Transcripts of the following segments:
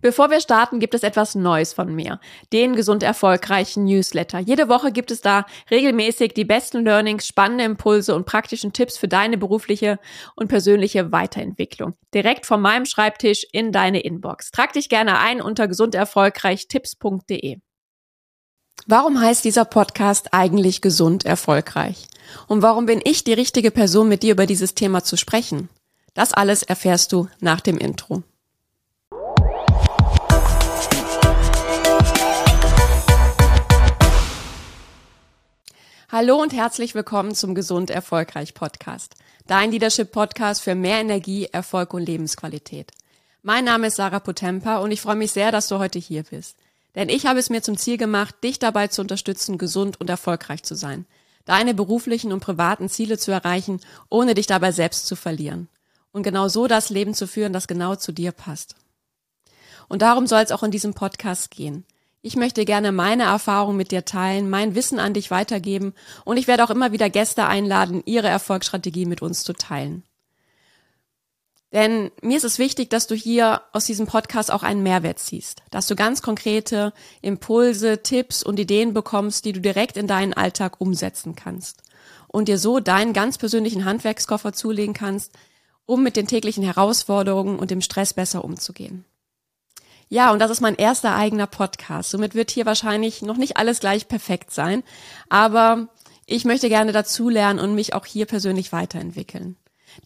Bevor wir starten, gibt es etwas Neues von mir. Den gesund erfolgreichen Newsletter. Jede Woche gibt es da regelmäßig die besten Learnings, spannende Impulse und praktischen Tipps für deine berufliche und persönliche Weiterentwicklung. Direkt von meinem Schreibtisch in deine Inbox. Trag dich gerne ein unter gesunderfolgreichtipps.de. Warum heißt dieser Podcast eigentlich gesund erfolgreich? Und warum bin ich die richtige Person, mit dir über dieses Thema zu sprechen? Das alles erfährst du nach dem Intro. Hallo und herzlich willkommen zum Gesund Erfolgreich Podcast. Dein Leadership Podcast für mehr Energie, Erfolg und Lebensqualität. Mein Name ist Sarah Potempa und ich freue mich sehr, dass du heute hier bist. Denn ich habe es mir zum Ziel gemacht, dich dabei zu unterstützen, gesund und erfolgreich zu sein. Deine beruflichen und privaten Ziele zu erreichen, ohne dich dabei selbst zu verlieren. Und genau so das Leben zu führen, das genau zu dir passt. Und darum soll es auch in diesem Podcast gehen. Ich möchte gerne meine Erfahrung mit dir teilen, mein Wissen an dich weitergeben und ich werde auch immer wieder Gäste einladen, ihre Erfolgsstrategie mit uns zu teilen. Denn mir ist es wichtig, dass du hier aus diesem Podcast auch einen Mehrwert ziehst, dass du ganz konkrete Impulse, Tipps und Ideen bekommst, die du direkt in deinen Alltag umsetzen kannst und dir so deinen ganz persönlichen Handwerkskoffer zulegen kannst, um mit den täglichen Herausforderungen und dem Stress besser umzugehen. Ja, und das ist mein erster eigener Podcast. Somit wird hier wahrscheinlich noch nicht alles gleich perfekt sein, aber ich möchte gerne dazulernen und mich auch hier persönlich weiterentwickeln.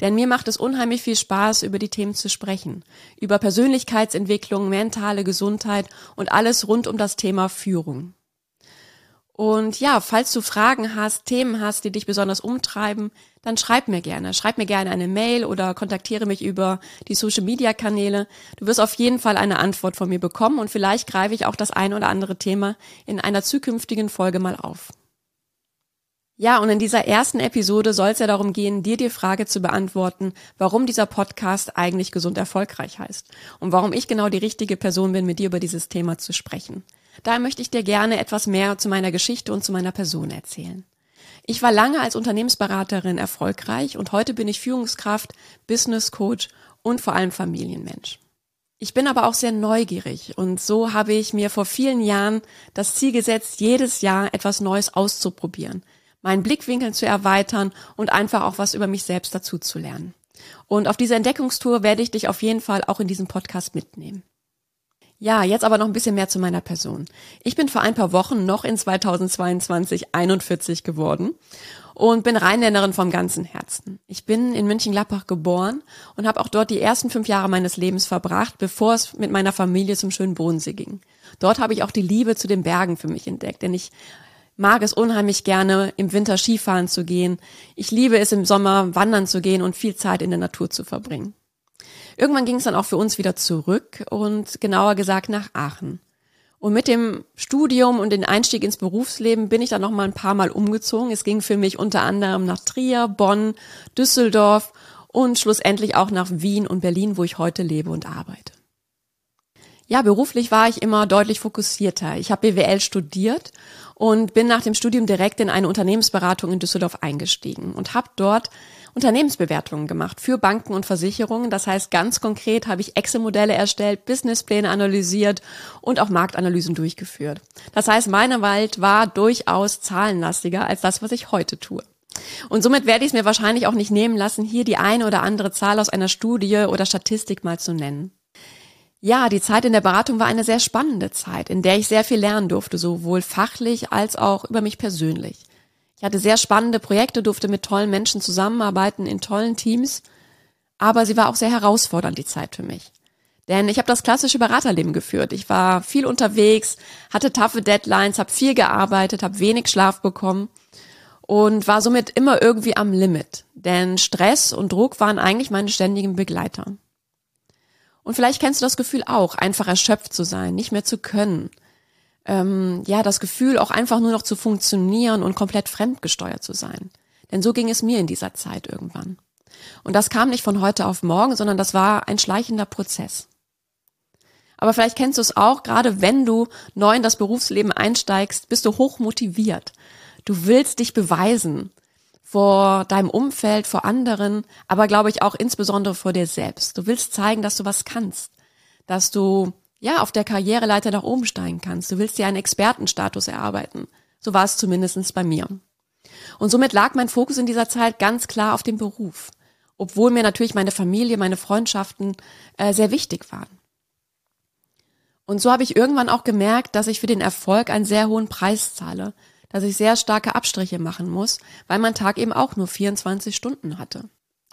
Denn mir macht es unheimlich viel Spaß, über die Themen zu sprechen. Über Persönlichkeitsentwicklung, mentale Gesundheit und alles rund um das Thema Führung. Und ja, falls du Fragen hast, Themen hast, die dich besonders umtreiben, dann schreib mir gerne. Schreib mir gerne eine Mail oder kontaktiere mich über die Social Media Kanäle. Du wirst auf jeden Fall eine Antwort von mir bekommen und vielleicht greife ich auch das ein oder andere Thema in einer zukünftigen Folge mal auf. Ja, und in dieser ersten Episode soll es ja darum gehen, dir die Frage zu beantworten, warum dieser Podcast eigentlich gesund erfolgreich heißt und warum ich genau die richtige Person bin, mit dir über dieses Thema zu sprechen. Daher möchte ich dir gerne etwas mehr zu meiner Geschichte und zu meiner Person erzählen. Ich war lange als Unternehmensberaterin erfolgreich und heute bin ich Führungskraft, Business Coach und vor allem Familienmensch. Ich bin aber auch sehr neugierig und so habe ich mir vor vielen Jahren das Ziel gesetzt, jedes Jahr etwas Neues auszuprobieren, meinen Blickwinkel zu erweitern und einfach auch was über mich selbst dazu zu lernen. Und auf diese Entdeckungstour werde ich dich auf jeden Fall auch in diesem Podcast mitnehmen. Ja, jetzt aber noch ein bisschen mehr zu meiner Person. Ich bin vor ein paar Wochen noch in 2022 41 geworden und bin Rheinländerin vom ganzen Herzen. Ich bin in München-Gladbach geboren und habe auch dort die ersten fünf Jahre meines Lebens verbracht, bevor es mit meiner Familie zum schönen Bodensee ging. Dort habe ich auch die Liebe zu den Bergen für mich entdeckt, denn ich mag es unheimlich gerne, im Winter Skifahren zu gehen. Ich liebe es, im Sommer wandern zu gehen und viel Zeit in der Natur zu verbringen. Irgendwann ging es dann auch für uns wieder zurück und genauer gesagt nach Aachen. Und mit dem Studium und dem Einstieg ins Berufsleben bin ich dann noch mal ein paar Mal umgezogen. Es ging für mich unter anderem nach Trier, Bonn, Düsseldorf und schlussendlich auch nach Wien und Berlin, wo ich heute lebe und arbeite. Ja, beruflich war ich immer deutlich fokussierter. Ich habe BWL studiert und bin nach dem Studium direkt in eine Unternehmensberatung in Düsseldorf eingestiegen und habe dort Unternehmensbewertungen gemacht für Banken und Versicherungen. Das heißt, ganz konkret habe ich Excel-Modelle erstellt, Businesspläne analysiert und auch Marktanalysen durchgeführt. Das heißt, meine Welt war durchaus zahlenlastiger als das, was ich heute tue. Und somit werde ich es mir wahrscheinlich auch nicht nehmen lassen, hier die eine oder andere Zahl aus einer Studie oder Statistik mal zu nennen. Ja, die Zeit in der Beratung war eine sehr spannende Zeit, in der ich sehr viel lernen durfte, sowohl fachlich als auch über mich persönlich. Ich hatte sehr spannende Projekte, durfte mit tollen Menschen zusammenarbeiten, in tollen Teams. Aber sie war auch sehr herausfordernd, die Zeit für mich. Denn ich habe das klassische Beraterleben geführt. Ich war viel unterwegs, hatte taffe Deadlines, habe viel gearbeitet, habe wenig Schlaf bekommen und war somit immer irgendwie am Limit. Denn Stress und Druck waren eigentlich meine ständigen Begleiter. Und vielleicht kennst du das Gefühl auch, einfach erschöpft zu sein, nicht mehr zu können, ähm, ja, das Gefühl, auch einfach nur noch zu funktionieren und komplett fremdgesteuert zu sein. Denn so ging es mir in dieser Zeit irgendwann. Und das kam nicht von heute auf morgen, sondern das war ein schleichender Prozess. Aber vielleicht kennst du es auch, gerade wenn du neu in das Berufsleben einsteigst, bist du hoch motiviert. Du willst dich beweisen vor deinem Umfeld, vor anderen, aber glaube ich auch insbesondere vor dir selbst. Du willst zeigen, dass du was kannst, dass du ja, auf der Karriereleiter nach oben steigen kannst. Du willst dir einen Expertenstatus erarbeiten. So war es zumindestens bei mir. Und somit lag mein Fokus in dieser Zeit ganz klar auf dem Beruf, obwohl mir natürlich meine Familie, meine Freundschaften äh, sehr wichtig waren. Und so habe ich irgendwann auch gemerkt, dass ich für den Erfolg einen sehr hohen Preis zahle, dass ich sehr starke Abstriche machen muss, weil mein Tag eben auch nur 24 Stunden hatte.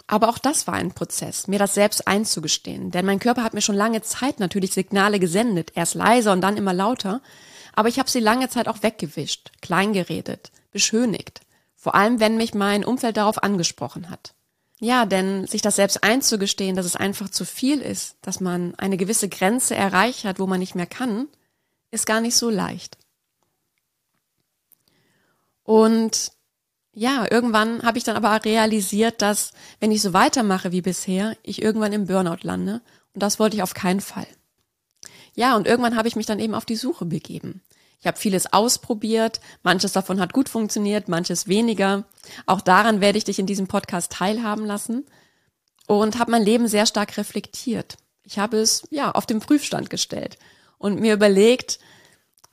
Aber auch das war ein Prozess, mir das selbst einzugestehen, denn mein Körper hat mir schon lange Zeit natürlich Signale gesendet, erst leiser und dann immer lauter, aber ich habe sie lange Zeit auch weggewischt, kleingeredet, beschönigt, vor allem wenn mich mein Umfeld darauf angesprochen hat. Ja, denn sich das selbst einzugestehen, dass es einfach zu viel ist, dass man eine gewisse Grenze erreicht hat, wo man nicht mehr kann, ist gar nicht so leicht. Und ja, irgendwann habe ich dann aber realisiert, dass wenn ich so weitermache wie bisher, ich irgendwann im Burnout lande. Und das wollte ich auf keinen Fall. Ja, und irgendwann habe ich mich dann eben auf die Suche begeben. Ich habe vieles ausprobiert, manches davon hat gut funktioniert, manches weniger. Auch daran werde ich dich in diesem Podcast teilhaben lassen und habe mein Leben sehr stark reflektiert. Ich habe es ja auf den Prüfstand gestellt und mir überlegt,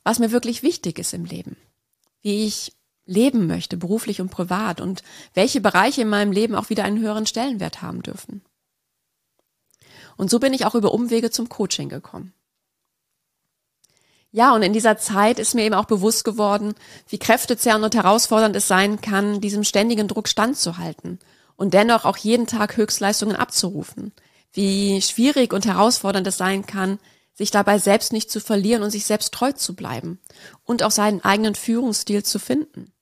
was mir wirklich wichtig ist im Leben, wie ich leben möchte, beruflich und privat und welche Bereiche in meinem Leben auch wieder einen höheren Stellenwert haben dürfen. Und so bin ich auch über Umwege zum Coaching gekommen. Ja, und in dieser Zeit ist mir eben auch bewusst geworden, wie kräftezehrend und herausfordernd es sein kann, diesem ständigen Druck standzuhalten und dennoch auch jeden Tag Höchstleistungen abzurufen. Wie schwierig und herausfordernd es sein kann, sich dabei selbst nicht zu verlieren und sich selbst treu zu bleiben und auch seinen eigenen Führungsstil zu finden.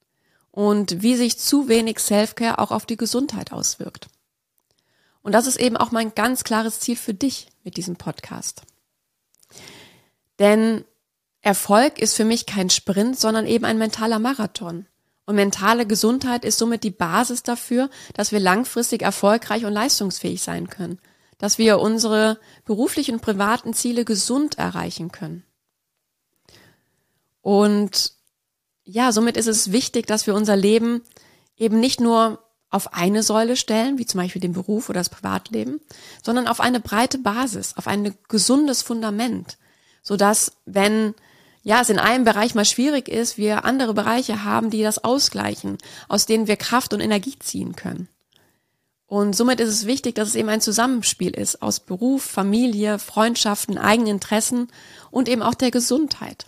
Und wie sich zu wenig Selfcare auch auf die Gesundheit auswirkt. Und das ist eben auch mein ganz klares Ziel für dich mit diesem Podcast. Denn Erfolg ist für mich kein Sprint, sondern eben ein mentaler Marathon. Und mentale Gesundheit ist somit die Basis dafür, dass wir langfristig erfolgreich und leistungsfähig sein können, dass wir unsere beruflichen und privaten Ziele gesund erreichen können. Und ja, somit ist es wichtig, dass wir unser Leben eben nicht nur auf eine Säule stellen, wie zum Beispiel den Beruf oder das Privatleben, sondern auf eine breite Basis, auf ein gesundes Fundament, so dass wenn ja, es in einem Bereich mal schwierig ist, wir andere Bereiche haben, die das ausgleichen, aus denen wir Kraft und Energie ziehen können. Und somit ist es wichtig, dass es eben ein Zusammenspiel ist aus Beruf, Familie, Freundschaften, eigenen Interessen und eben auch der Gesundheit.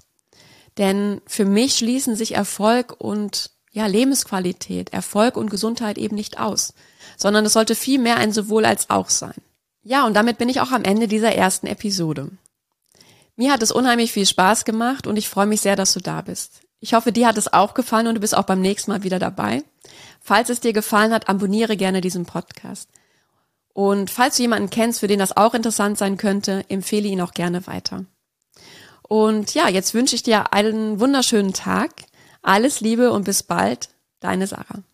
Denn für mich schließen sich Erfolg und ja, Lebensqualität, Erfolg und Gesundheit eben nicht aus, sondern es sollte viel mehr ein sowohl als auch sein. Ja, und damit bin ich auch am Ende dieser ersten Episode. Mir hat es unheimlich viel Spaß gemacht und ich freue mich sehr, dass du da bist. Ich hoffe, dir hat es auch gefallen und du bist auch beim nächsten Mal wieder dabei. Falls es dir gefallen hat, abonniere gerne diesen Podcast. Und falls du jemanden kennst, für den das auch interessant sein könnte, empfehle ihn auch gerne weiter. Und ja, jetzt wünsche ich dir einen wunderschönen Tag. Alles Liebe und bis bald. Deine Sarah.